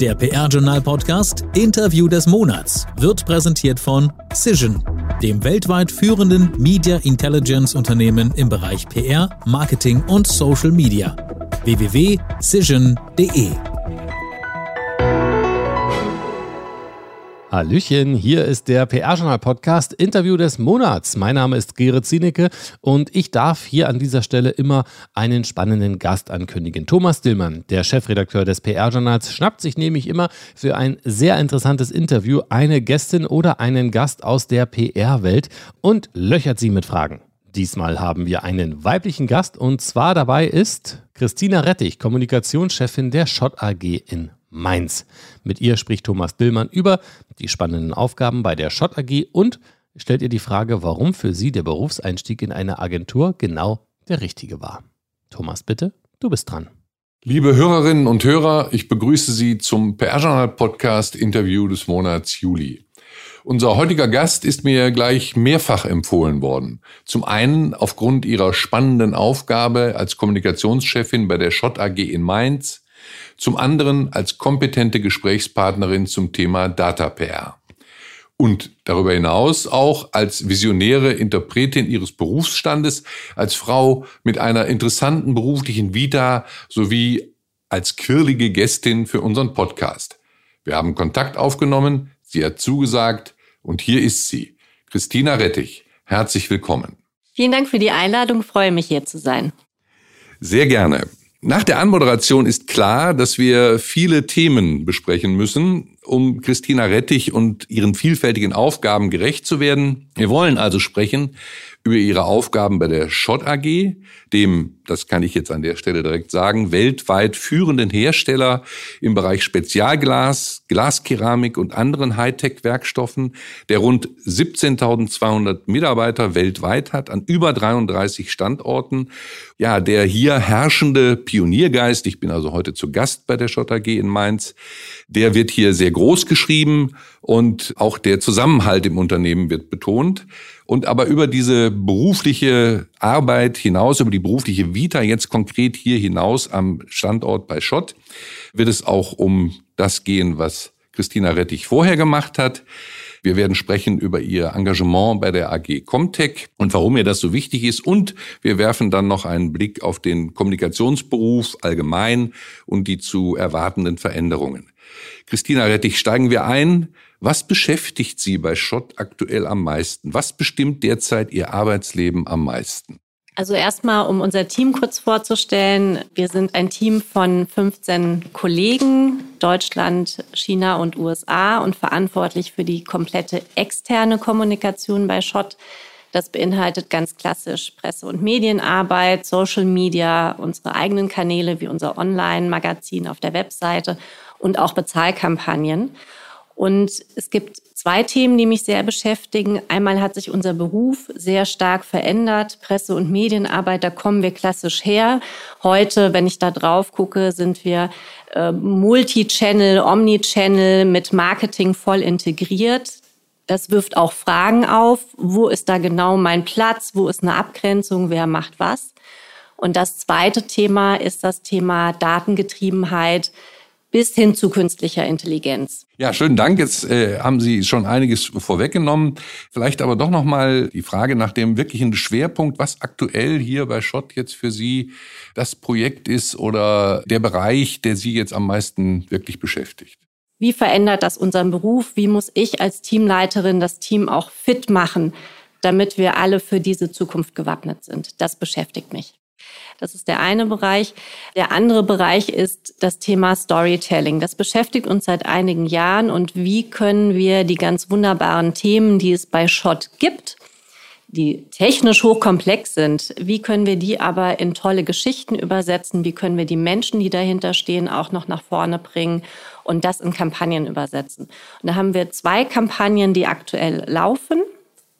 Der PR-Journal-Podcast Interview des Monats wird präsentiert von Cision, dem weltweit führenden Media Intelligence-Unternehmen im Bereich PR, Marketing und Social Media. www.cision.de Hallöchen, hier ist der PR-Journal-Podcast Interview des Monats. Mein Name ist Gerrit Zienecke und ich darf hier an dieser Stelle immer einen spannenden Gast ankündigen. Thomas Dillmann, der Chefredakteur des PR-Journals, schnappt sich nämlich immer für ein sehr interessantes Interview eine Gästin oder einen Gast aus der PR-Welt und löchert sie mit Fragen. Diesmal haben wir einen weiblichen Gast und zwar dabei ist Christina Rettich, Kommunikationschefin der Schott AG in Mainz. Mit ihr spricht Thomas Dillmann über die spannenden Aufgaben bei der Schott AG und stellt ihr die Frage, warum für sie der Berufseinstieg in eine Agentur genau der richtige war. Thomas, bitte, du bist dran. Liebe Hörerinnen und Hörer, ich begrüße Sie zum PR-Journal-Podcast Interview des Monats Juli. Unser heutiger Gast ist mir gleich mehrfach empfohlen worden. Zum einen aufgrund ihrer spannenden Aufgabe als Kommunikationschefin bei der Schott AG in Mainz, zum anderen als kompetente Gesprächspartnerin zum Thema Data PR. Und darüber hinaus auch als visionäre Interpretin ihres Berufsstandes, als Frau mit einer interessanten beruflichen Vita sowie als quirlige Gästin für unseren Podcast. Wir haben Kontakt aufgenommen, sie hat zugesagt und hier ist sie. Christina Rettich, herzlich willkommen. Vielen Dank für die Einladung, freue mich hier zu sein. Sehr gerne. Nach der Anmoderation ist klar, dass wir viele Themen besprechen müssen, um Christina Rettich und ihren vielfältigen Aufgaben gerecht zu werden. Wir wollen also sprechen über ihre Aufgaben bei der Schott AG, dem, das kann ich jetzt an der Stelle direkt sagen, weltweit führenden Hersteller im Bereich Spezialglas, Glaskeramik und anderen Hightech-Werkstoffen, der rund 17.200 Mitarbeiter weltweit hat, an über 33 Standorten. Ja, der hier herrschende Pioniergeist, ich bin also heute zu Gast bei der Schott AG in Mainz, der wird hier sehr groß geschrieben und auch der Zusammenhalt im Unternehmen wird betont. Und aber über diese berufliche Arbeit hinaus, über die berufliche Vita jetzt konkret hier hinaus am Standort bei Schott, wird es auch um das gehen, was Christina Rettich vorher gemacht hat. Wir werden sprechen über ihr Engagement bei der AG Comtech und warum ihr das so wichtig ist. Und wir werfen dann noch einen Blick auf den Kommunikationsberuf allgemein und die zu erwartenden Veränderungen. Christina Rettich, steigen wir ein. Was beschäftigt Sie bei Schott aktuell am meisten? Was bestimmt derzeit Ihr Arbeitsleben am meisten? Also erstmal, um unser Team kurz vorzustellen. Wir sind ein Team von 15 Kollegen, Deutschland, China und USA und verantwortlich für die komplette externe Kommunikation bei Schott. Das beinhaltet ganz klassisch Presse- und Medienarbeit, Social Media, unsere eigenen Kanäle wie unser Online-Magazin auf der Webseite und auch Bezahlkampagnen. Und es gibt zwei Themen, die mich sehr beschäftigen. Einmal hat sich unser Beruf sehr stark verändert. Presse- und Medienarbeit, da kommen wir klassisch her. Heute, wenn ich da drauf gucke, sind wir äh, Multi-Channel, Omni-Channel mit Marketing voll integriert. Das wirft auch Fragen auf. Wo ist da genau mein Platz? Wo ist eine Abgrenzung? Wer macht was? Und das zweite Thema ist das Thema Datengetriebenheit bis hin zu künstlicher Intelligenz. Ja, schönen Dank. Jetzt äh, haben Sie schon einiges vorweggenommen. Vielleicht aber doch noch mal die Frage nach dem wirklichen Schwerpunkt, was aktuell hier bei Schott jetzt für Sie das Projekt ist oder der Bereich, der Sie jetzt am meisten wirklich beschäftigt. Wie verändert das unseren Beruf? Wie muss ich als Teamleiterin das Team auch fit machen, damit wir alle für diese Zukunft gewappnet sind? Das beschäftigt mich. Das ist der eine Bereich. Der andere Bereich ist das Thema Storytelling. Das beschäftigt uns seit einigen Jahren und wie können wir die ganz wunderbaren Themen, die es bei Schott gibt, die technisch hochkomplex sind, wie können wir die aber in tolle Geschichten übersetzen? Wie können wir die Menschen, die dahinter stehen, auch noch nach vorne bringen und das in Kampagnen übersetzen? Und da haben wir zwei Kampagnen, die aktuell laufen.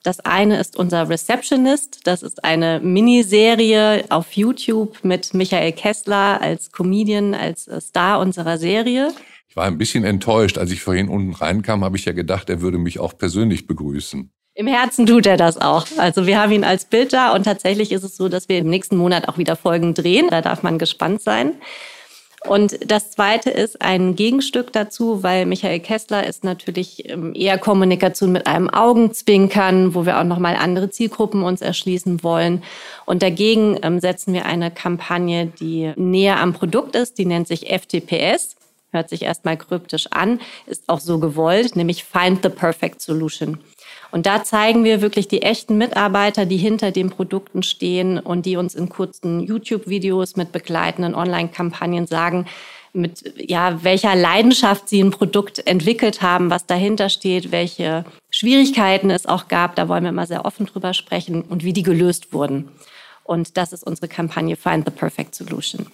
Das eine ist unser Receptionist. Das ist eine Miniserie auf YouTube mit Michael Kessler als Comedian, als Star unserer Serie. Ich war ein bisschen enttäuscht. Als ich vorhin unten reinkam, habe ich ja gedacht, er würde mich auch persönlich begrüßen. Im Herzen tut er das auch. Also wir haben ihn als Bild da und tatsächlich ist es so, dass wir im nächsten Monat auch wieder Folgen drehen. Da darf man gespannt sein. Und das zweite ist ein Gegenstück dazu, weil Michael Kessler ist natürlich ähm, eher Kommunikation mit einem Augenzwinkern, wo wir auch nochmal andere Zielgruppen uns erschließen wollen. Und dagegen ähm, setzen wir eine Kampagne, die näher am Produkt ist, die nennt sich FTPS. Hört sich erstmal kryptisch an, ist auch so gewollt, nämlich Find the Perfect Solution. Und da zeigen wir wirklich die echten Mitarbeiter, die hinter den Produkten stehen und die uns in kurzen YouTube-Videos mit begleitenden Online-Kampagnen sagen, mit ja, welcher Leidenschaft sie ein Produkt entwickelt haben, was dahinter steht, welche Schwierigkeiten es auch gab. Da wollen wir immer sehr offen drüber sprechen und wie die gelöst wurden. Und das ist unsere Kampagne Find the Perfect Solution.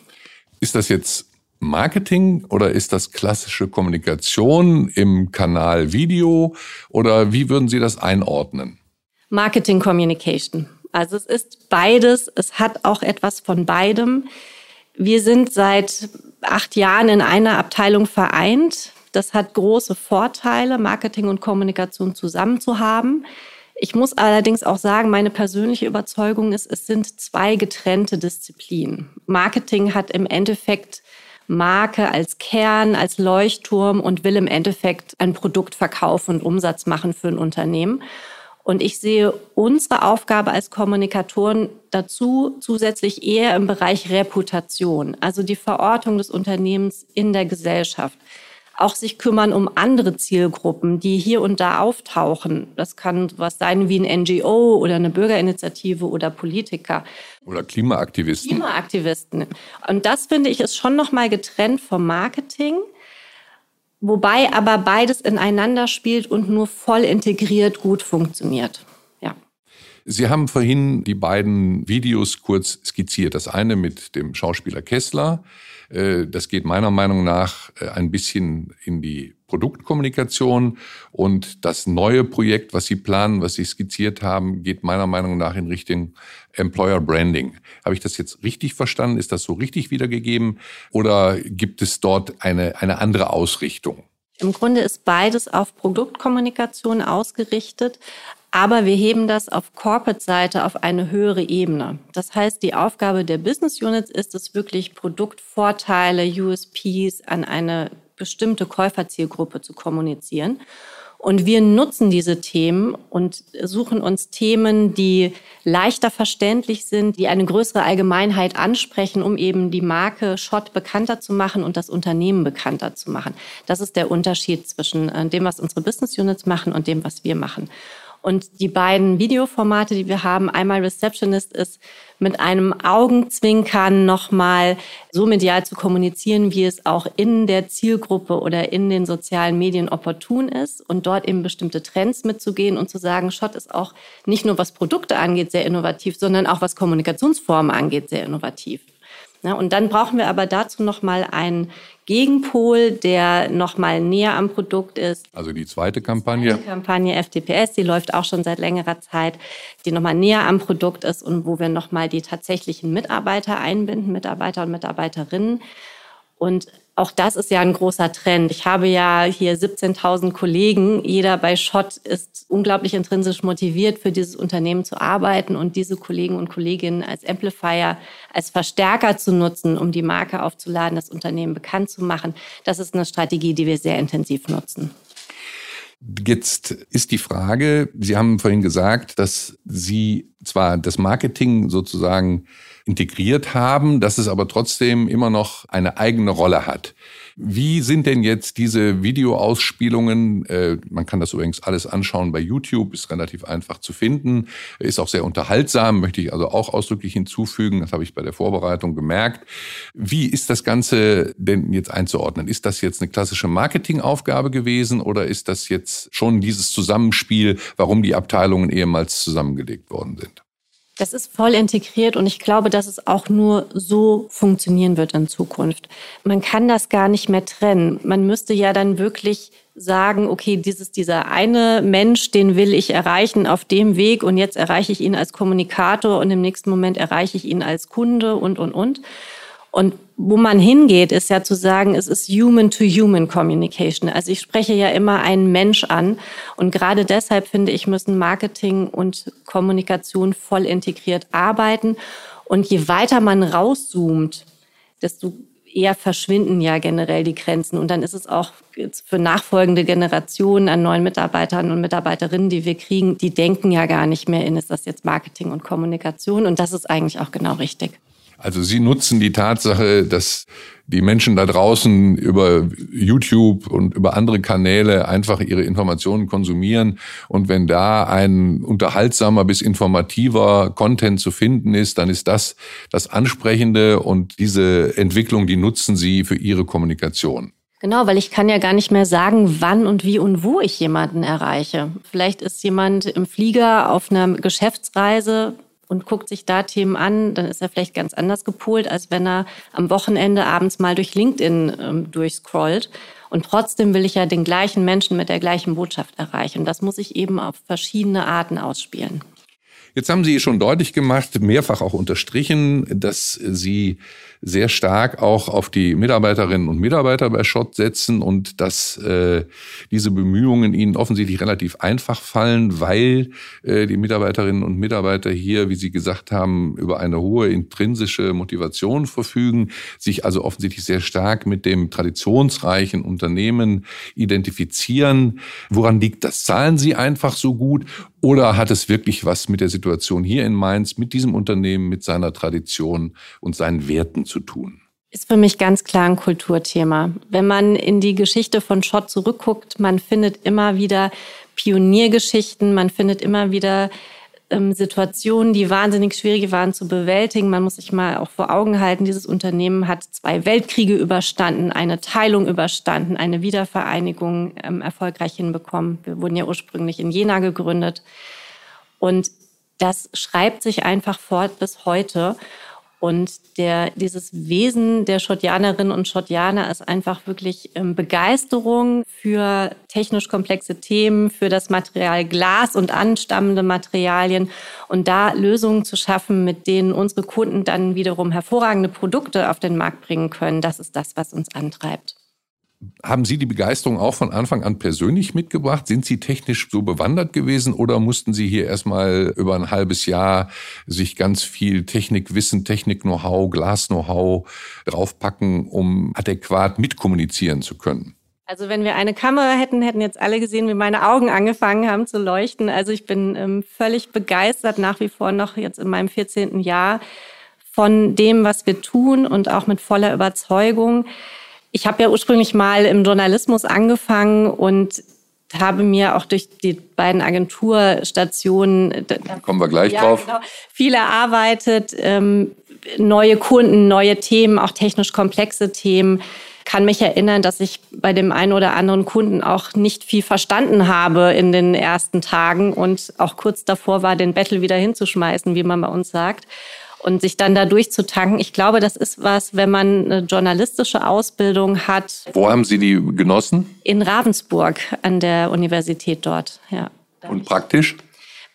Ist das jetzt Marketing oder ist das klassische Kommunikation im Kanal Video oder wie würden Sie das einordnen? Marketing Communication. Also es ist beides, es hat auch etwas von beidem. Wir sind seit acht Jahren in einer Abteilung vereint. Das hat große Vorteile, Marketing und Kommunikation zusammen zu haben. Ich muss allerdings auch sagen, meine persönliche Überzeugung ist, es sind zwei getrennte Disziplinen. Marketing hat im Endeffekt Marke als Kern, als Leuchtturm und will im Endeffekt ein Produkt verkaufen und Umsatz machen für ein Unternehmen. Und ich sehe unsere Aufgabe als Kommunikatoren dazu zusätzlich eher im Bereich Reputation, also die Verortung des Unternehmens in der Gesellschaft auch sich kümmern um andere Zielgruppen, die hier und da auftauchen. Das kann was sein wie ein NGO oder eine Bürgerinitiative oder Politiker. Oder Klimaaktivisten. Klimaaktivisten. Und das finde ich ist schon nochmal getrennt vom Marketing. Wobei aber beides ineinander spielt und nur voll integriert gut funktioniert. Ja. Sie haben vorhin die beiden Videos kurz skizziert. Das eine mit dem Schauspieler Kessler, das geht meiner Meinung nach äh, ein bisschen in die Produktkommunikation und das neue Projekt, was Sie planen, was Sie skizziert haben, geht meiner Meinung nach in Richtung Employer Branding. Habe ich das jetzt richtig verstanden? Ist das so richtig wiedergegeben oder gibt es dort eine, eine andere Ausrichtung? Im Grunde ist beides auf Produktkommunikation ausgerichtet, aber wir heben das auf Corporate-Seite auf eine höhere Ebene. Das heißt, die Aufgabe der Business Units ist es wirklich, Produktvorteile, USPs an eine bestimmte Käuferzielgruppe zu kommunizieren. Und wir nutzen diese Themen und suchen uns Themen, die leichter verständlich sind, die eine größere Allgemeinheit ansprechen, um eben die Marke Schott bekannter zu machen und das Unternehmen bekannter zu machen. Das ist der Unterschied zwischen äh, dem, was unsere Business Units machen und dem, was wir machen. Und die beiden Videoformate, die wir haben, einmal Receptionist ist mit einem Augenzwinkern nochmal so medial zu kommunizieren, wie es auch in der Zielgruppe oder in den sozialen Medien opportun ist und dort eben bestimmte Trends mitzugehen und zu sagen, Schott ist auch nicht nur was Produkte angeht sehr innovativ, sondern auch was Kommunikationsformen angeht sehr innovativ. Ja, und dann brauchen wir aber dazu nochmal einen Gegenpol, der nochmal näher am Produkt ist. Also die zweite Kampagne. Die Kampagne FTPS, die läuft auch schon seit längerer Zeit, die nochmal näher am Produkt ist und wo wir nochmal die tatsächlichen Mitarbeiter einbinden, Mitarbeiter und Mitarbeiterinnen. Und auch das ist ja ein großer Trend. Ich habe ja hier 17.000 Kollegen. Jeder bei Schott ist unglaublich intrinsisch motiviert, für dieses Unternehmen zu arbeiten und diese Kollegen und Kolleginnen als Amplifier, als Verstärker zu nutzen, um die Marke aufzuladen, das Unternehmen bekannt zu machen. Das ist eine Strategie, die wir sehr intensiv nutzen. Jetzt ist die Frage, Sie haben vorhin gesagt, dass Sie zwar das Marketing sozusagen integriert haben, dass es aber trotzdem immer noch eine eigene Rolle hat. Wie sind denn jetzt diese Videoausspielungen? Äh, man kann das übrigens alles anschauen bei YouTube, ist relativ einfach zu finden, ist auch sehr unterhaltsam, möchte ich also auch ausdrücklich hinzufügen. Das habe ich bei der Vorbereitung gemerkt. Wie ist das Ganze denn jetzt einzuordnen? Ist das jetzt eine klassische Marketingaufgabe gewesen oder ist das jetzt schon dieses Zusammenspiel, warum die Abteilungen ehemals zusammengelegt worden sind? Das ist voll integriert und ich glaube, dass es auch nur so funktionieren wird in Zukunft. Man kann das gar nicht mehr trennen. Man müsste ja dann wirklich sagen, okay, dieses, dieser eine Mensch, den will ich erreichen auf dem Weg und jetzt erreiche ich ihn als Kommunikator und im nächsten Moment erreiche ich ihn als Kunde und, und, und. Und wo man hingeht, ist ja zu sagen, es ist Human-to-Human Communication. Also ich spreche ja immer einen Mensch an. Und gerade deshalb finde ich, müssen Marketing und Kommunikation voll integriert arbeiten. Und je weiter man rauszoomt, desto eher verschwinden ja generell die Grenzen. Und dann ist es auch für nachfolgende Generationen an neuen Mitarbeitern und Mitarbeiterinnen, die wir kriegen, die denken ja gar nicht mehr in, ist das jetzt Marketing und Kommunikation. Und das ist eigentlich auch genau richtig. Also Sie nutzen die Tatsache, dass die Menschen da draußen über YouTube und über andere Kanäle einfach ihre Informationen konsumieren. Und wenn da ein unterhaltsamer bis informativer Content zu finden ist, dann ist das das Ansprechende und diese Entwicklung, die nutzen Sie für Ihre Kommunikation. Genau, weil ich kann ja gar nicht mehr sagen, wann und wie und wo ich jemanden erreiche. Vielleicht ist jemand im Flieger auf einer Geschäftsreise, und guckt sich da Themen an, dann ist er vielleicht ganz anders gepolt, als wenn er am Wochenende abends mal durch LinkedIn ähm, durchscrollt. Und trotzdem will ich ja den gleichen Menschen mit der gleichen Botschaft erreichen. Und das muss ich eben auf verschiedene Arten ausspielen. Jetzt haben Sie schon deutlich gemacht, mehrfach auch unterstrichen, dass Sie sehr stark auch auf die Mitarbeiterinnen und Mitarbeiter bei Schott setzen und dass äh, diese Bemühungen Ihnen offensichtlich relativ einfach fallen, weil äh, die Mitarbeiterinnen und Mitarbeiter hier, wie Sie gesagt haben, über eine hohe intrinsische Motivation verfügen, sich also offensichtlich sehr stark mit dem traditionsreichen Unternehmen identifizieren. Woran liegt das? Zahlen Sie einfach so gut oder hat es wirklich was mit der Situation hier in Mainz, mit diesem Unternehmen, mit seiner Tradition und seinen Werten zu tun? Ist für mich ganz klar ein Kulturthema. Wenn man in die Geschichte von Schott zurückguckt, man findet immer wieder Pioniergeschichten, man findet immer wieder ähm, Situationen, die wahnsinnig schwierig waren zu bewältigen. Man muss sich mal auch vor Augen halten, dieses Unternehmen hat zwei Weltkriege überstanden, eine Teilung überstanden, eine Wiedervereinigung ähm, erfolgreich hinbekommen. Wir wurden ja ursprünglich in Jena gegründet. Und das schreibt sich einfach fort bis heute. Und der, dieses Wesen der Schottianerinnen und Schottianer ist einfach wirklich ähm, Begeisterung für technisch komplexe Themen, für das Material Glas und anstammende Materialien und da Lösungen zu schaffen, mit denen unsere Kunden dann wiederum hervorragende Produkte auf den Markt bringen können. Das ist das, was uns antreibt. Haben Sie die Begeisterung auch von Anfang an persönlich mitgebracht? Sind Sie technisch so bewandert gewesen oder mussten Sie hier erstmal über ein halbes Jahr sich ganz viel Technikwissen, Technik-Know-how, Glas-Know-how draufpacken, um adäquat mitkommunizieren zu können? Also wenn wir eine Kamera hätten, hätten jetzt alle gesehen, wie meine Augen angefangen haben zu leuchten. Also ich bin ähm, völlig begeistert nach wie vor noch jetzt in meinem 14. Jahr von dem, was wir tun und auch mit voller Überzeugung. Ich habe ja ursprünglich mal im Journalismus angefangen und habe mir auch durch die beiden Agenturstationen, kommen wir gleich ja, drauf, genau, viel erarbeitet, ähm, neue Kunden, neue Themen, auch technisch komplexe Themen. Kann mich erinnern, dass ich bei dem einen oder anderen Kunden auch nicht viel verstanden habe in den ersten Tagen und auch kurz davor war, den Battle wieder hinzuschmeißen, wie man bei uns sagt und sich dann da durchzutanken. Ich glaube, das ist was, wenn man eine journalistische Ausbildung hat. Wo haben Sie die genossen? In Ravensburg an der Universität dort, ja. Und praktisch?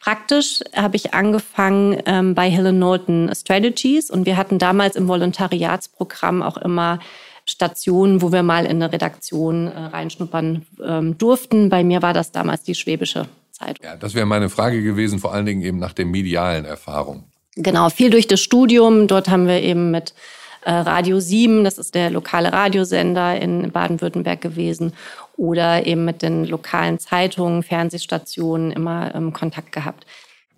Praktisch habe ich angefangen ähm, bei Hill Norton Strategies und wir hatten damals im Volontariatsprogramm auch immer Stationen, wo wir mal in eine Redaktion äh, reinschnuppern ähm, durften. Bei mir war das damals die Schwäbische Zeitung. Ja, das wäre meine Frage gewesen, vor allen Dingen eben nach der medialen Erfahrung. Genau, viel durch das Studium. Dort haben wir eben mit äh, Radio 7, das ist der lokale Radiosender in Baden-Württemberg gewesen, oder eben mit den lokalen Zeitungen, Fernsehstationen immer Kontakt gehabt.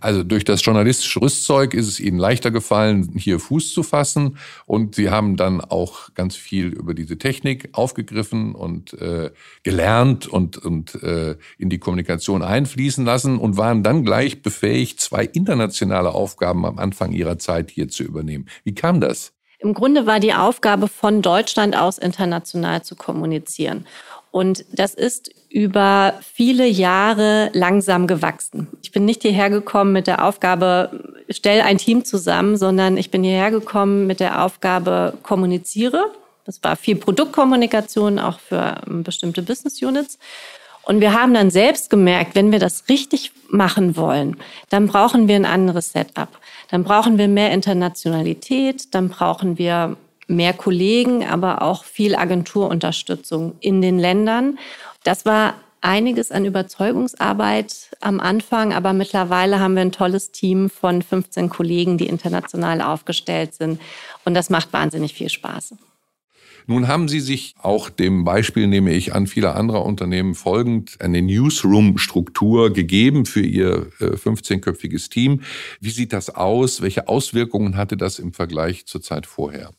Also durch das journalistische Rüstzeug ist es Ihnen leichter gefallen, hier Fuß zu fassen. Und Sie haben dann auch ganz viel über diese Technik aufgegriffen und äh, gelernt und, und äh, in die Kommunikation einfließen lassen und waren dann gleich befähigt, zwei internationale Aufgaben am Anfang Ihrer Zeit hier zu übernehmen. Wie kam das? Im Grunde war die Aufgabe, von Deutschland aus international zu kommunizieren. Und das ist über viele Jahre langsam gewachsen. Ich bin nicht hierher gekommen mit der Aufgabe, stell ein Team zusammen, sondern ich bin hierher gekommen mit der Aufgabe, kommuniziere. Das war viel Produktkommunikation, auch für ähm, bestimmte Business Units. Und wir haben dann selbst gemerkt, wenn wir das richtig machen wollen, dann brauchen wir ein anderes Setup. Dann brauchen wir mehr Internationalität, dann brauchen wir mehr Kollegen, aber auch viel Agenturunterstützung in den Ländern. Das war einiges an Überzeugungsarbeit am Anfang, aber mittlerweile haben wir ein tolles Team von 15 Kollegen, die international aufgestellt sind. Und das macht wahnsinnig viel Spaß. Nun haben Sie sich auch dem Beispiel, nehme ich an, vieler anderer Unternehmen folgend eine Newsroom-Struktur gegeben für Ihr 15-köpfiges äh, Team. Wie sieht das aus? Welche Auswirkungen hatte das im Vergleich zur Zeit vorher?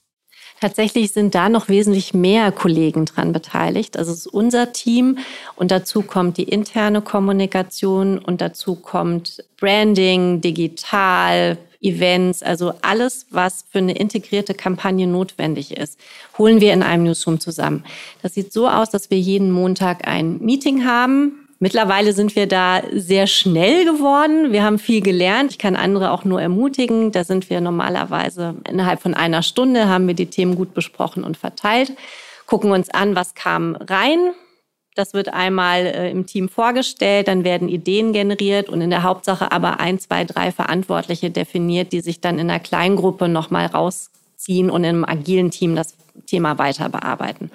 Tatsächlich sind da noch wesentlich mehr Kollegen dran beteiligt. Also es ist unser Team und dazu kommt die interne Kommunikation und dazu kommt Branding, digital, Events, also alles, was für eine integrierte Kampagne notwendig ist, holen wir in einem Newsroom zusammen. Das sieht so aus, dass wir jeden Montag ein Meeting haben Mittlerweile sind wir da sehr schnell geworden. Wir haben viel gelernt. Ich kann andere auch nur ermutigen. Da sind wir normalerweise innerhalb von einer Stunde, haben wir die Themen gut besprochen und verteilt, gucken uns an, was kam rein. Das wird einmal äh, im Team vorgestellt, dann werden Ideen generiert und in der Hauptsache aber ein, zwei, drei Verantwortliche definiert, die sich dann in einer Kleingruppe nochmal rausziehen und in einem agilen Team das Thema weiter bearbeiten.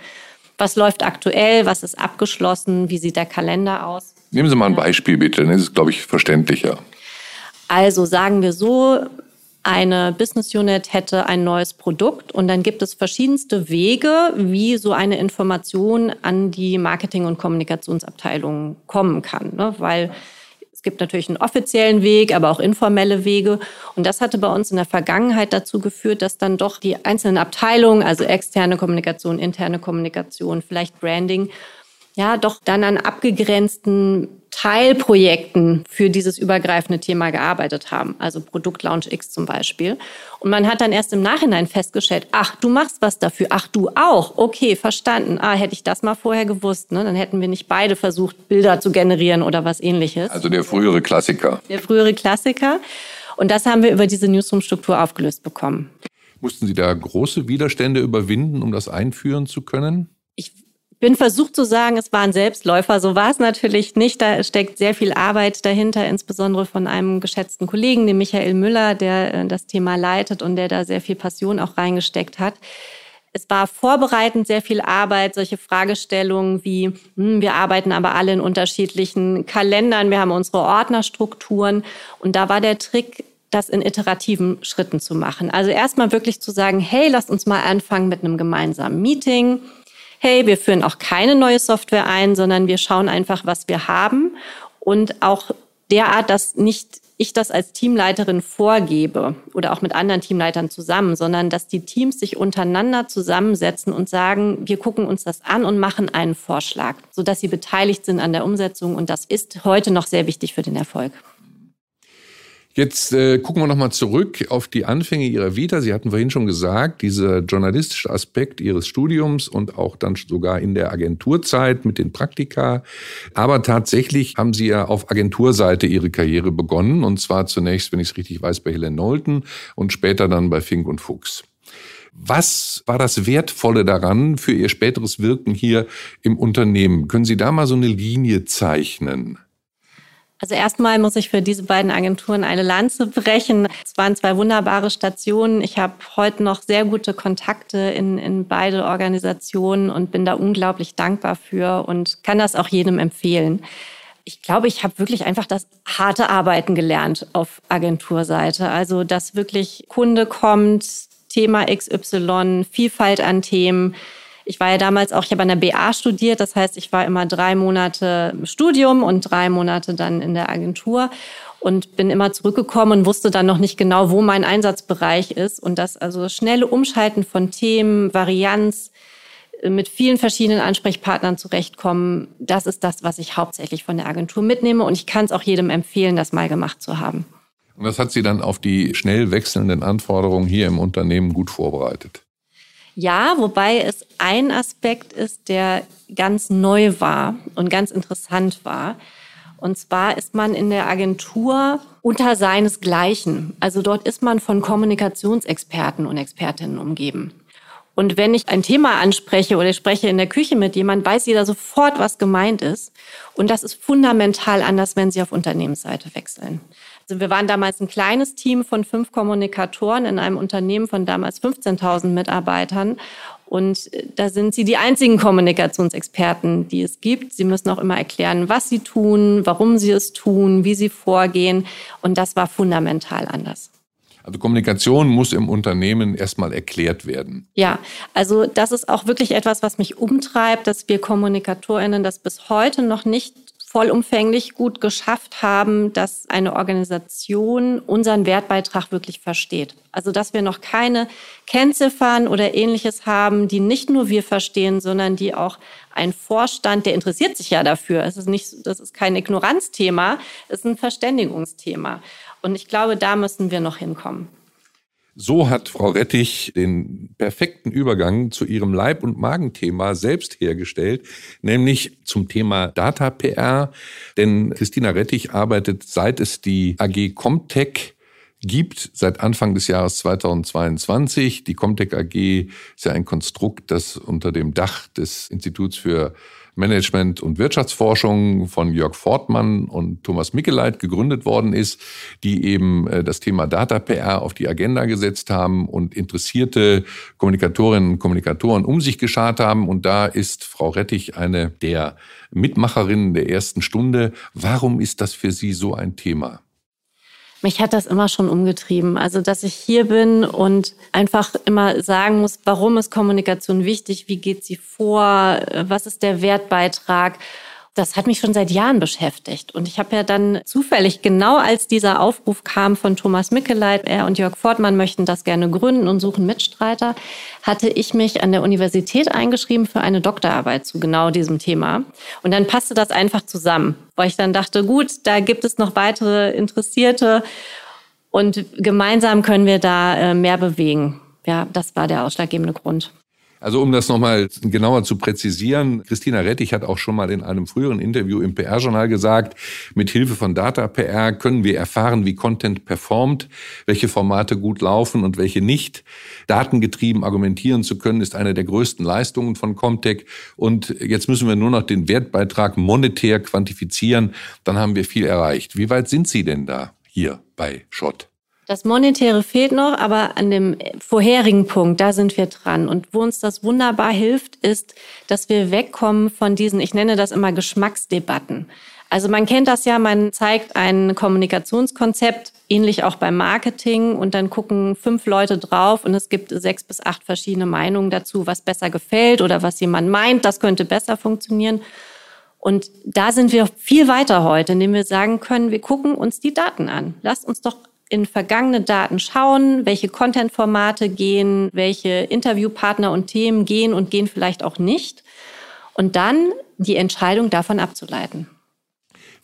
Was läuft aktuell? Was ist abgeschlossen? Wie sieht der Kalender aus? Nehmen Sie mal ein Beispiel bitte, dann ist es, glaube ich, verständlicher. Also sagen wir so, eine Business Unit hätte ein neues Produkt und dann gibt es verschiedenste Wege, wie so eine Information an die Marketing- und Kommunikationsabteilung kommen kann. Ne? Weil gibt natürlich einen offiziellen Weg, aber auch informelle Wege. Und das hatte bei uns in der Vergangenheit dazu geführt, dass dann doch die einzelnen Abteilungen, also externe Kommunikation, interne Kommunikation, vielleicht Branding, ja, doch dann an abgegrenzten Teilprojekten für dieses übergreifende Thema gearbeitet haben, also Produktlaunch X zum Beispiel. Und man hat dann erst im Nachhinein festgestellt, ach, du machst was dafür, ach, du auch, okay, verstanden. Ah, hätte ich das mal vorher gewusst, ne? dann hätten wir nicht beide versucht, Bilder zu generieren oder was ähnliches. Also der frühere Klassiker. Der frühere Klassiker. Und das haben wir über diese Newsroom-Struktur aufgelöst bekommen. Mussten Sie da große Widerstände überwinden, um das einführen zu können? Bin versucht zu sagen, es war ein Selbstläufer. So war es natürlich nicht. Da steckt sehr viel Arbeit dahinter, insbesondere von einem geschätzten Kollegen, dem Michael Müller, der äh, das Thema leitet und der da sehr viel Passion auch reingesteckt hat. Es war vorbereitend sehr viel Arbeit, solche Fragestellungen wie, hm, wir arbeiten aber alle in unterschiedlichen Kalendern, wir haben unsere Ordnerstrukturen. Und da war der Trick, das in iterativen Schritten zu machen. Also erstmal wirklich zu sagen, hey, lasst uns mal anfangen mit einem gemeinsamen Meeting hey, wir führen auch keine neue Software ein, sondern wir schauen einfach, was wir haben und auch derart, dass nicht ich das als Teamleiterin vorgebe oder auch mit anderen Teamleitern zusammen, sondern dass die Teams sich untereinander zusammensetzen und sagen, wir gucken uns das an und machen einen Vorschlag, sodass sie beteiligt sind an der Umsetzung. Und das ist heute noch sehr wichtig für den Erfolg. Jetzt äh, gucken wir nochmal zurück auf die Anfänge Ihrer Vita. Sie hatten vorhin schon gesagt, dieser journalistische Aspekt Ihres Studiums und auch dann sogar in der Agenturzeit mit den Praktika. Aber tatsächlich haben Sie ja auf Agenturseite Ihre Karriere begonnen. Und zwar zunächst, wenn ich es richtig weiß, bei Helen Nolten und später dann bei Fink und Fuchs. Was war das Wertvolle daran für Ihr späteres Wirken hier im Unternehmen? Können Sie da mal so eine Linie zeichnen? Also erstmal muss ich für diese beiden Agenturen eine Lanze brechen. Es waren zwei wunderbare Stationen. Ich habe heute noch sehr gute Kontakte in, in beide Organisationen und bin da unglaublich dankbar für und kann das auch jedem empfehlen. Ich glaube, ich habe wirklich einfach das harte Arbeiten gelernt auf Agenturseite. Also, dass wirklich Kunde kommt, Thema XY, Vielfalt an Themen ich war ja damals auch, ich habe an der BA studiert, das heißt, ich war immer drei Monate im Studium und drei Monate dann in der Agentur und bin immer zurückgekommen und wusste dann noch nicht genau, wo mein Einsatzbereich ist. Und das also schnelle Umschalten von Themen, Varianz, äh, mit vielen verschiedenen Ansprechpartnern zurechtkommen, das ist das, was ich hauptsächlich von der Agentur mitnehme. Und ich kann es auch jedem empfehlen, das mal gemacht zu haben. Und das hat Sie dann auf die schnell wechselnden Anforderungen hier im Unternehmen gut vorbereitet? Ja, wobei es ein Aspekt ist, der ganz neu war und ganz interessant war. Und zwar ist man in der Agentur unter seinesgleichen. Also dort ist man von Kommunikationsexperten und Expertinnen umgeben. Und wenn ich ein Thema anspreche oder ich spreche in der Küche mit jemand, weiß jeder sofort, was gemeint ist. Und das ist fundamental anders, wenn Sie auf Unternehmensseite wechseln. Also wir waren damals ein kleines Team von fünf Kommunikatoren in einem Unternehmen von damals 15.000 Mitarbeitern. Und äh, da sind sie die einzigen Kommunikationsexperten, die es gibt. Sie müssen auch immer erklären, was sie tun, warum sie es tun, wie sie vorgehen. Und das war fundamental anders. Also Kommunikation muss im Unternehmen erstmal erklärt werden. Ja, also das ist auch wirklich etwas, was mich umtreibt, dass wir Kommunikatorinnen das bis heute noch nicht vollumfänglich gut geschafft haben, dass eine Organisation unseren Wertbeitrag wirklich versteht. Also dass wir noch keine Kennziffern oder ähnliches haben, die nicht nur wir verstehen, sondern die auch ein Vorstand, der interessiert sich ja dafür. Es ist nicht, das ist kein Ignoranzthema, es ist ein Verständigungsthema. Und ich glaube, da müssen wir noch hinkommen. So hat Frau Rettich den perfekten Übergang zu ihrem Leib- und Magenthema selbst hergestellt, nämlich zum Thema Data PR. Denn Christina Rettich arbeitet, seit es die AG Comtech gibt seit Anfang des Jahres 2022. Die Comtech AG ist ja ein Konstrukt, das unter dem Dach des Instituts für Management und Wirtschaftsforschung von Jörg Fortmann und Thomas Mickeleit gegründet worden ist, die eben äh, das Thema Data PR auf die Agenda gesetzt haben und interessierte Kommunikatorinnen und Kommunikatoren um sich geschart haben. Und da ist Frau Rettich eine der Mitmacherinnen der ersten Stunde. Warum ist das für Sie so ein Thema? Mich hat das immer schon umgetrieben. Also, dass ich hier bin und einfach immer sagen muss, warum ist Kommunikation wichtig? Wie geht sie vor? Was ist der Wertbeitrag? Das hat mich schon seit Jahren beschäftigt. Und ich habe ja dann zufällig, genau als dieser Aufruf kam von Thomas Mickeleit, er und Jörg Fortmann möchten das gerne gründen und suchen Mitstreiter, hatte ich mich an der Universität eingeschrieben für eine Doktorarbeit zu genau diesem Thema. Und dann passte das einfach zusammen, weil ich dann dachte, gut, da gibt es noch weitere Interessierte und gemeinsam können wir da äh, mehr bewegen. Ja, das war der ausschlaggebende Grund. Also um das nochmal genauer zu präzisieren, Christina Rettich hat auch schon mal in einem früheren Interview im PR-Journal gesagt, mit Hilfe von Data PR können wir erfahren, wie Content performt, welche Formate gut laufen und welche nicht. Datengetrieben argumentieren zu können, ist eine der größten Leistungen von Comtech. Und jetzt müssen wir nur noch den Wertbeitrag monetär quantifizieren, dann haben wir viel erreicht. Wie weit sind Sie denn da hier bei Schott? Das Monetäre fehlt noch, aber an dem vorherigen Punkt, da sind wir dran. Und wo uns das wunderbar hilft, ist, dass wir wegkommen von diesen, ich nenne das immer Geschmacksdebatten. Also man kennt das ja, man zeigt ein Kommunikationskonzept, ähnlich auch beim Marketing, und dann gucken fünf Leute drauf und es gibt sechs bis acht verschiedene Meinungen dazu, was besser gefällt oder was jemand meint, das könnte besser funktionieren. Und da sind wir viel weiter heute, indem wir sagen können, wir gucken uns die Daten an. Lasst uns doch in vergangene Daten schauen, welche Content-Formate gehen, welche Interviewpartner und Themen gehen und gehen vielleicht auch nicht. Und dann die Entscheidung davon abzuleiten.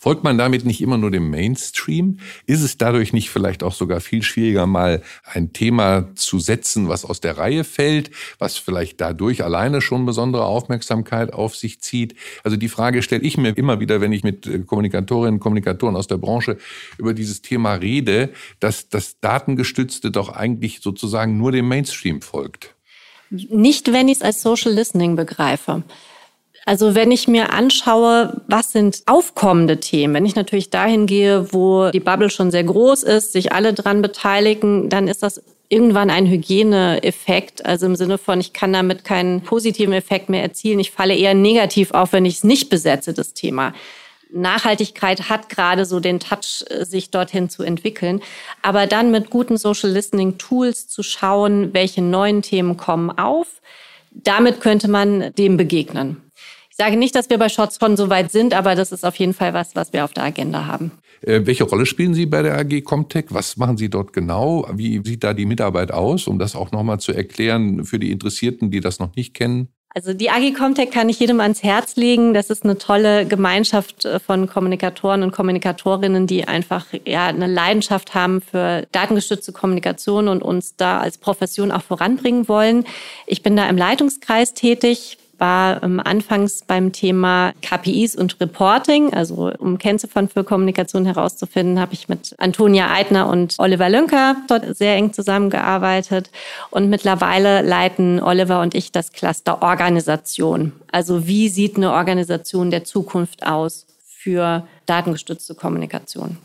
Folgt man damit nicht immer nur dem Mainstream? Ist es dadurch nicht vielleicht auch sogar viel schwieriger, mal ein Thema zu setzen, was aus der Reihe fällt, was vielleicht dadurch alleine schon besondere Aufmerksamkeit auf sich zieht? Also die Frage stelle ich mir immer wieder, wenn ich mit äh, Kommunikatorinnen und Kommunikatoren aus der Branche über dieses Thema rede, dass das Datengestützte doch eigentlich sozusagen nur dem Mainstream folgt. Nicht, wenn ich es als Social Listening begreife. Also wenn ich mir anschaue, was sind aufkommende Themen, wenn ich natürlich dahin gehe, wo die Bubble schon sehr groß ist, sich alle dran beteiligen, dann ist das irgendwann ein Hygieneeffekt, also im Sinne von, ich kann damit keinen positiven Effekt mehr erzielen. Ich falle eher negativ auf, wenn ich es nicht besetze, das Thema. Nachhaltigkeit hat gerade so den Touch, sich dorthin zu entwickeln. Aber dann mit guten Social Listening Tools zu schauen, welche neuen Themen kommen auf, damit könnte man dem begegnen. Ich sage nicht, dass wir bei Shots schon so weit sind, aber das ist auf jeden Fall was, was wir auf der Agenda haben. Äh, welche Rolle spielen Sie bei der AG Comtech? Was machen Sie dort genau? Wie sieht da die Mitarbeit aus, um das auch nochmal zu erklären für die Interessierten, die das noch nicht kennen? Also die AG Comtech kann ich jedem ans Herz legen. Das ist eine tolle Gemeinschaft äh, von Kommunikatoren und Kommunikatorinnen, die einfach ja eine Leidenschaft haben für datengestützte Kommunikation und uns da als Profession auch voranbringen wollen. Ich bin da im Leitungskreis tätig, war ähm, anfangs beim Thema KPIs und Reporting, also um Kennziffern für Kommunikation herauszufinden, habe ich mit Antonia Eitner und Oliver Lünker dort sehr eng zusammengearbeitet. Und mittlerweile leiten Oliver und ich das Cluster Organisation. Also wie sieht eine Organisation der Zukunft aus für datengestützte Kommunikation?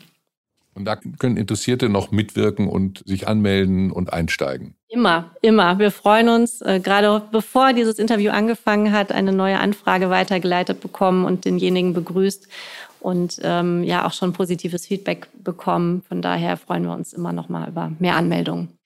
Und da können Interessierte noch mitwirken und sich anmelden und einsteigen. Immer, immer. Wir freuen uns, äh, gerade bevor dieses Interview angefangen hat, eine neue Anfrage weitergeleitet bekommen und denjenigen begrüßt und ähm, ja auch schon positives Feedback bekommen. Von daher freuen wir uns immer noch mal über mehr Anmeldungen.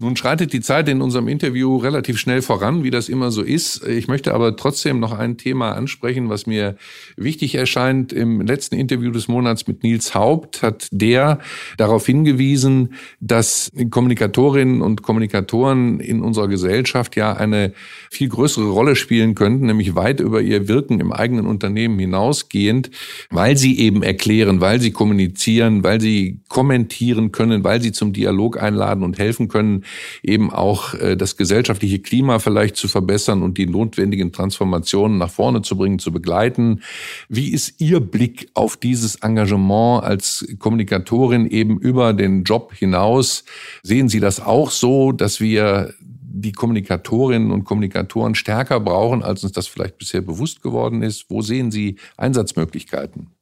Nun schreitet die Zeit in unserem Interview relativ schnell voran, wie das immer so ist. Ich möchte aber trotzdem noch ein Thema ansprechen, was mir wichtig erscheint. Im letzten Interview des Monats mit Nils Haupt hat der darauf hingewiesen, dass Kommunikatorinnen und Kommunikatoren in unserer Gesellschaft ja eine viel größere Rolle spielen könnten, nämlich weit über ihr Wirken im eigenen Unternehmen hinausgehend, weil sie eben erklären, weil sie kommunizieren, weil sie kommentieren können, weil sie zum Dialog einladen und helfen können, eben auch äh, das gesellschaftliche Klima vielleicht zu verbessern und die notwendigen Transformationen nach vorne zu bringen, zu begleiten. Wie ist Ihr Blick auf dieses Engagement als Kommunikatorin eben über den Job hinaus? Sehen Sie das auch so, dass wir die Kommunikatorinnen und Kommunikatoren stärker brauchen, als uns das vielleicht bisher bewusst geworden ist? Wo sehen Sie Einsatzmöglichkeiten?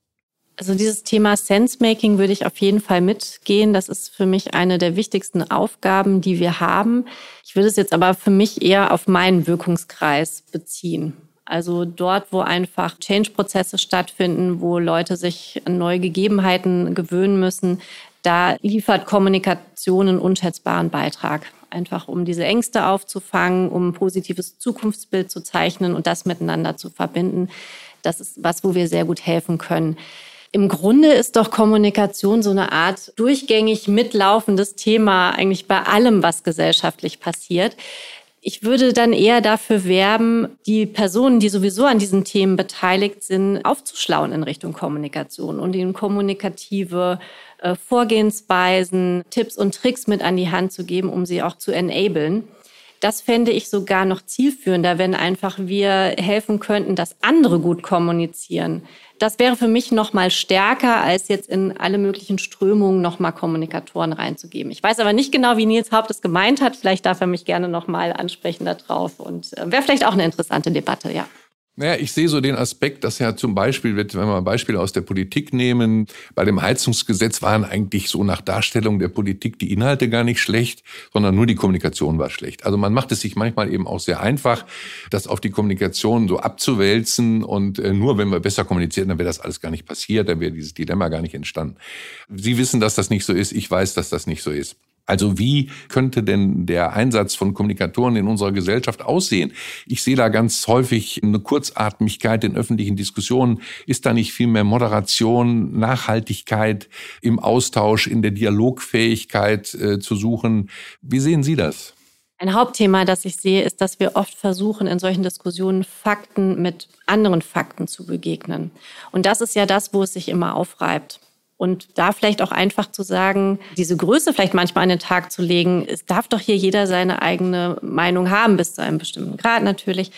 Also dieses Thema Sensemaking würde ich auf jeden Fall mitgehen. Das ist für mich eine der wichtigsten Aufgaben, die wir haben. Ich würde es jetzt aber für mich eher auf meinen Wirkungskreis beziehen. Also dort, wo einfach Change-Prozesse stattfinden, wo Leute sich an neue Gegebenheiten gewöhnen müssen, da liefert Kommunikation einen unschätzbaren Beitrag. Einfach um diese Ängste aufzufangen, um ein positives Zukunftsbild zu zeichnen und das miteinander zu verbinden. Das ist was, wo wir sehr gut helfen können. Im Grunde ist doch Kommunikation so eine Art durchgängig mitlaufendes Thema eigentlich bei allem, was gesellschaftlich passiert. Ich würde dann eher dafür werben, die Personen, die sowieso an diesen Themen beteiligt sind, aufzuschlauen in Richtung Kommunikation und ihnen kommunikative äh, Vorgehensweisen, Tipps und Tricks mit an die Hand zu geben, um sie auch zu enablen. Das fände ich sogar noch zielführender, wenn einfach wir helfen könnten, dass andere gut kommunizieren das wäre für mich noch mal stärker, als jetzt in alle möglichen Strömungen noch mal Kommunikatoren reinzugeben. Ich weiß aber nicht genau, wie Nils Haupt es gemeint hat. Vielleicht darf er mich gerne noch mal ansprechen darauf und äh, wäre vielleicht auch eine interessante Debatte, ja. Naja, ich sehe so den Aspekt, dass ja zum Beispiel, wenn wir mal Beispiele aus der Politik nehmen, bei dem Heizungsgesetz waren eigentlich so nach Darstellung der Politik die Inhalte gar nicht schlecht, sondern nur die Kommunikation war schlecht. Also man macht es sich manchmal eben auch sehr einfach, das auf die Kommunikation so abzuwälzen und äh, nur wenn wir besser kommunizieren, dann wäre das alles gar nicht passiert, dann wäre dieses Dilemma gar nicht entstanden. Sie wissen, dass das nicht so ist, ich weiß, dass das nicht so ist. Also wie könnte denn der Einsatz von Kommunikatoren in unserer Gesellschaft aussehen? Ich sehe da ganz häufig eine Kurzatmigkeit in öffentlichen Diskussionen. Ist da nicht viel mehr Moderation, Nachhaltigkeit im Austausch, in der Dialogfähigkeit äh, zu suchen? Wie sehen Sie das? Ein Hauptthema, das ich sehe, ist, dass wir oft versuchen, in solchen Diskussionen Fakten mit anderen Fakten zu begegnen. Und das ist ja das, wo es sich immer aufreibt. Und da vielleicht auch einfach zu sagen, diese Größe vielleicht manchmal an den Tag zu legen, es darf doch hier jeder seine eigene Meinung haben, bis zu einem bestimmten Grad natürlich.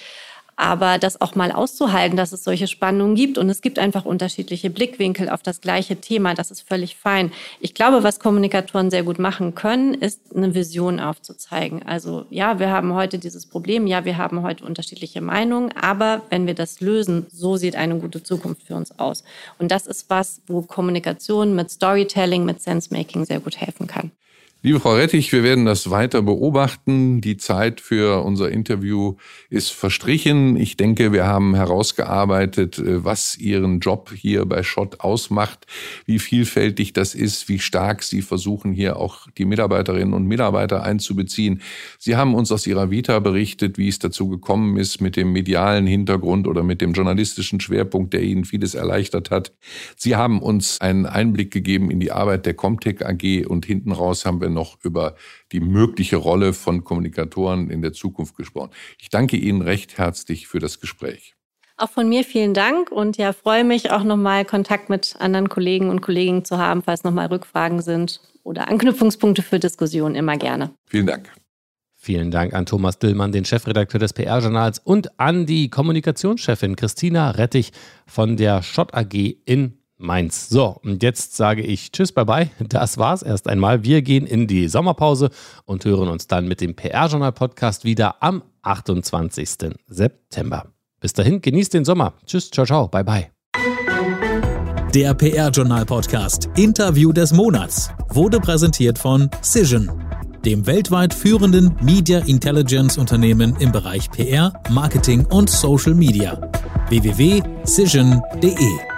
Aber das auch mal auszuhalten, dass es solche Spannungen gibt und es gibt einfach unterschiedliche Blickwinkel auf das gleiche Thema, das ist völlig fein. Ich glaube, was Kommunikatoren sehr gut machen können, ist eine Vision aufzuzeigen. Also ja, wir haben heute dieses Problem, ja, wir haben heute unterschiedliche Meinungen, aber wenn wir das lösen, so sieht eine gute Zukunft für uns aus. Und das ist was, wo Kommunikation mit Storytelling, mit Sensemaking sehr gut helfen kann. Liebe Frau Rettich, wir werden das weiter beobachten. Die Zeit für unser Interview ist verstrichen. Ich denke, wir haben herausgearbeitet, äh, was Ihren Job hier bei Schott ausmacht, wie vielfältig das ist, wie stark Sie versuchen, hier auch die Mitarbeiterinnen und Mitarbeiter einzubeziehen. Sie haben uns aus Ihrer Vita berichtet, wie es dazu gekommen ist mit dem medialen Hintergrund oder mit dem journalistischen Schwerpunkt, der Ihnen vieles erleichtert hat. Sie haben uns einen Einblick gegeben in die Arbeit der Comtech AG und hinten raus haben wir noch über die mögliche Rolle von Kommunikatoren in der Zukunft gesprochen. Ich danke Ihnen recht herzlich für das Gespräch. Auch von mir vielen Dank und ja, freue mich auch nochmal Kontakt mit anderen Kollegen und Kolleginnen zu haben, falls nochmal Rückfragen sind oder Anknüpfungspunkte für Diskussionen immer gerne. Vielen Dank. Vielen Dank an Thomas Dillmann, den Chefredakteur des PR-Journals und an die Kommunikationschefin Christina Rettich von der Schott AG in Mainz. So, und jetzt sage ich Tschüss, bye bye. Das war's erst einmal. Wir gehen in die Sommerpause und hören uns dann mit dem PR-Journal-Podcast wieder am 28. September. Bis dahin, genießt den Sommer. Tschüss, ciao, ciao, bye bye. Der PR-Journal-Podcast Interview des Monats wurde präsentiert von Cision dem weltweit führenden Media Intelligence Unternehmen im Bereich PR, Marketing und Social Media. www.cision.de